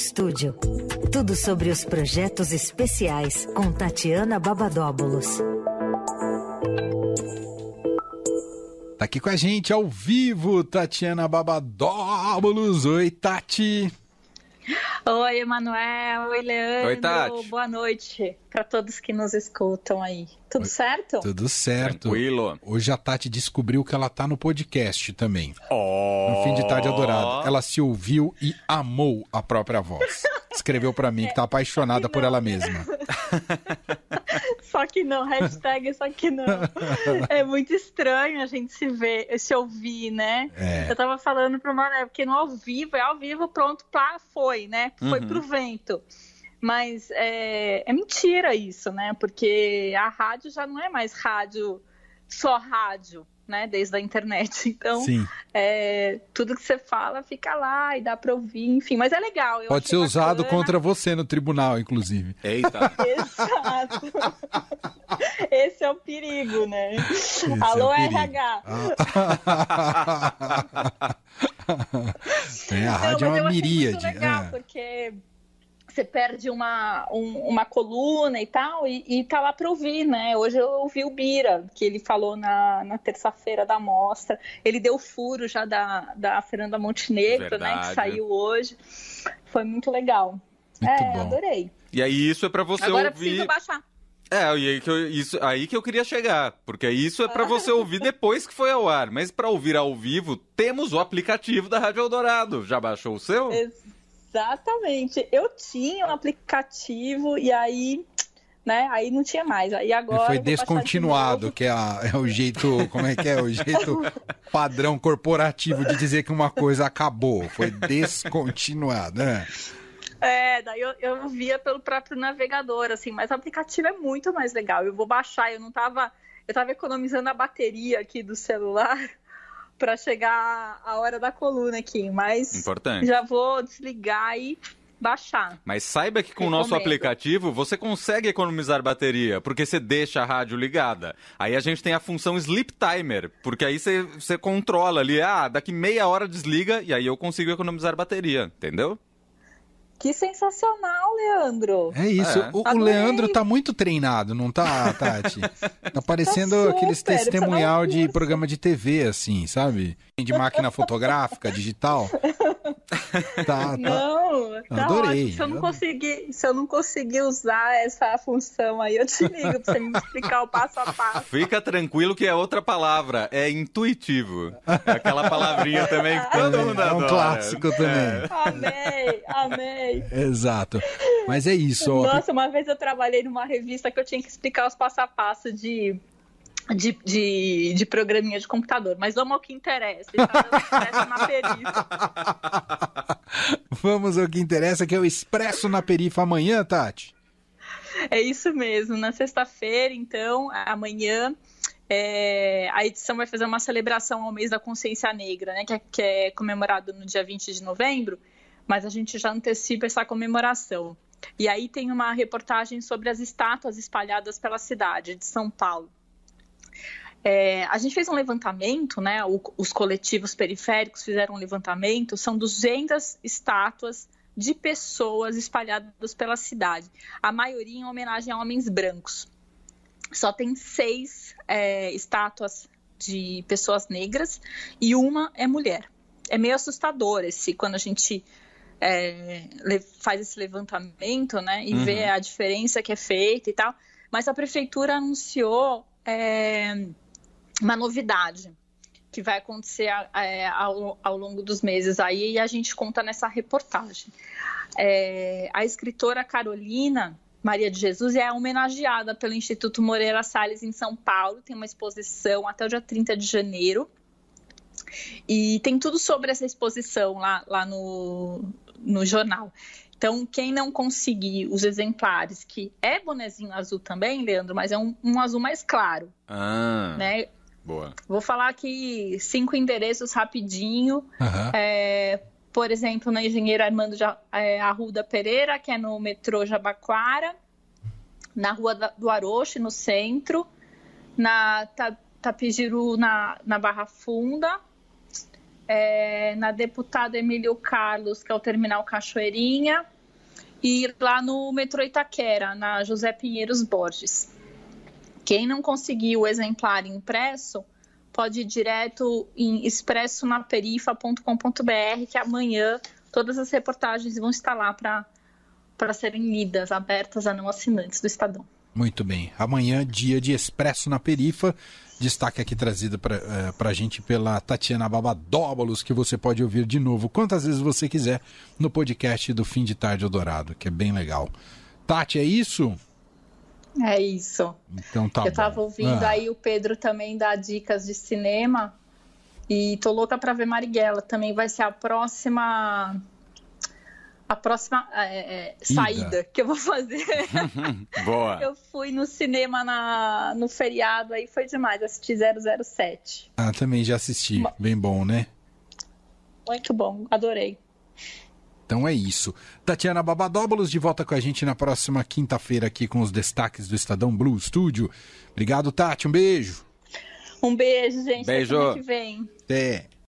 Estúdio. Tudo sobre os projetos especiais com Tatiana Babadóbulos. Tá aqui com a gente ao vivo, Tatiana Babadóbulos. Oi, Tati. Oi, Emanuel. Oi, Leandro. Oi, Tati. Boa noite para todos que nos escutam aí. Tudo Oi. certo? Tudo certo. Tranquilo. Hoje a Tati descobriu que ela tá no podcast também. Oh. No fim de tarde adorado. Ela se ouviu e amou a própria voz. Escreveu para mim que tá apaixonada por ela mesma. Só que não, hashtag só que não. É muito estranho a gente se ver, se ouvir, né? É. Eu tava falando pro Mané, porque no ao vivo, é ao vivo, pronto, pá, foi, né? Foi Uhum. pro vento. Mas é, é mentira isso, né? Porque a rádio já não é mais rádio, só rádio, né? Desde a internet. Então, é, tudo que você fala fica lá e dá pra ouvir, enfim. Mas é legal. eu Pode ser usado bacana. contra você no tribunal, inclusive. Eita. Exato. Esse é o perigo, né? é o Alô, perigo. RH. É, a Não, rádio é uma miríade. Legal, é. Perde uma, um- uma coluna e tal, e, e tá lá para ouvir, né? Hoje eu ouvi o Bira, que ele falou na, na terça-feira da mostra. Ele deu furo já da, da Fernanda Montenegro, né? Verdade. Que saiu hoje. Foi muito legal. Muito é, bom. adorei. E aí isso é pra você Agora ouvir. preciso baixar. É, aí que, eu, isso, aí que eu queria chegar. Porque isso é pra você ouvir depois que foi ao ar. Mas pra ouvir ao vivo, temos o aplicativo da Rádio Eldorado. Já baixou o seu? Exatamente. Eu tinha um aplicativo e aí, né? Aí não tinha mais. Aí agora Ele foi de descontinuado, novo. que é, a- é o jeito, como é que é? O jeito padrão corporativo de dizer que uma coisa acabou. Foi descontinuado, né? É, daí eu, eu via pelo próprio navegador, assim, mas o aplicativo é muito mais legal. Eu vou baixar, eu não tava. Eu tava economizando a bateria aqui do celular para chegar a hora da coluna aqui, mas Importante. já vou desligar e baixar. Mas saiba que com o nosso aplicativo você consegue economizar bateria, porque você deixa a rádio ligada. Aí a gente tem a função Sleep Timer, porque aí você, você controla ali, ah, daqui meia hora desliga e aí eu consigo economizar bateria, entendeu? Que sensacional, Leandro! É isso. É. O, o Adorei. Leandro tá muito treinado, não tá, Tati? Tá parecendo Tá super, aqueles testemunhal de programa de TV, assim, sabe? De máquina fotográfica, digital. Tá, tá. Não, tá Adorei. ótimo. Se eu, não conseguir, se eu não conseguir usar essa função aí, eu te ligo pra você me explicar o passo a passo. Fica tranquilo que é outra palavra, é intuitivo. É aquela palavrinha também que todo mundo É um adora. clássico também. Amei, amei. Exato. Mas é isso. Nossa, uma vez eu trabalhei numa revista que eu tinha que explicar os passo a passo de, de, de, de programinha de computador. Mas vamos ao que interessa. Vamos ao que interessa, que é o Expresso na Perifa amanhã, Tati. É isso mesmo. Na sexta-feira, então, amanhã, é, a edição vai fazer uma celebração ao mês da consciência negra, né? Que é, que é comemorado no dia 20 de novembro, mas a gente já antecipa essa comemoração. E aí tem uma reportagem sobre as estátuas espalhadas pela cidade de São Paulo. É, a gente fez um levantamento, né? o- os coletivos periféricos fizeram um levantamento, são 200 estátuas de pessoas espalhadas pela cidade, a maioria em homenagem a homens brancos. Só tem seis é, estátuas de pessoas negras e uma é mulher. É meio assustador esse quando a gente é, faz esse levantamento, né, e Uhum. vê a diferença que é feita e tal. Mas a prefeitura anunciou é, uma novidade que vai acontecer é, ao, ao longo dos meses aí e a gente conta nessa reportagem. É, a escritora Carolina Maria de Jesus é homenageada pelo Instituto Moreira Salles em São Paulo, tem uma exposição até o dia 30 de janeiro. E tem tudo sobre essa exposição lá, lá no, no jornal. Então, quem não conseguir os exemplares, que é bonezinho azul também, Leandro, mas é um, um azul mais claro, Ah, né? Boa. Vou falar aqui cinco endereços rapidinho. Aham. É, por exemplo, na Engenheiro Armando é, Arruda Pereira, que é no metrô Jabaquara, na Rua do Aroche, no centro, na Ta- Tapijiru, na, na Barra Funda, é, na deputada Emílio Carlos, que é o Terminal Cachoeirinha, e lá no metrô Itaquera, na José Pinheiros Borges. Quem não conseguiu o exemplar impresso, pode ir direto em expressonaperifa.com.br, que amanhã todas as reportagens vão estar lá para serem lidas, abertas a não assinantes do Estadão. Muito bem. Amanhã, dia de Expresso na Perifa. Destaque aqui trazido para uh, a gente pela Tatiana Babadóbulos, que você pode ouvir de novo quantas vezes você quiser no podcast do Fim de Tarde Eldorado, que é bem legal. Tati, é isso? É isso. Então tá Eu estava ouvindo Ah. aí o Pedro também dar dicas de cinema e tô louca para ver Marighella. Também vai ser a próxima a próxima é, é, saída que eu vou fazer. Boa. eu fui no cinema na, no feriado aí foi demais, assisti 007. Ah, também já assisti. Bem bom, né? Muito bom, adorei. Então é isso. Tatiana Babadóbulos de volta com a gente na próxima quinta-feira aqui com os destaques do Estadão Blue Studio. Obrigado, Tati. Um beijo. Um beijo, gente. Beijo. semana que vem. Até.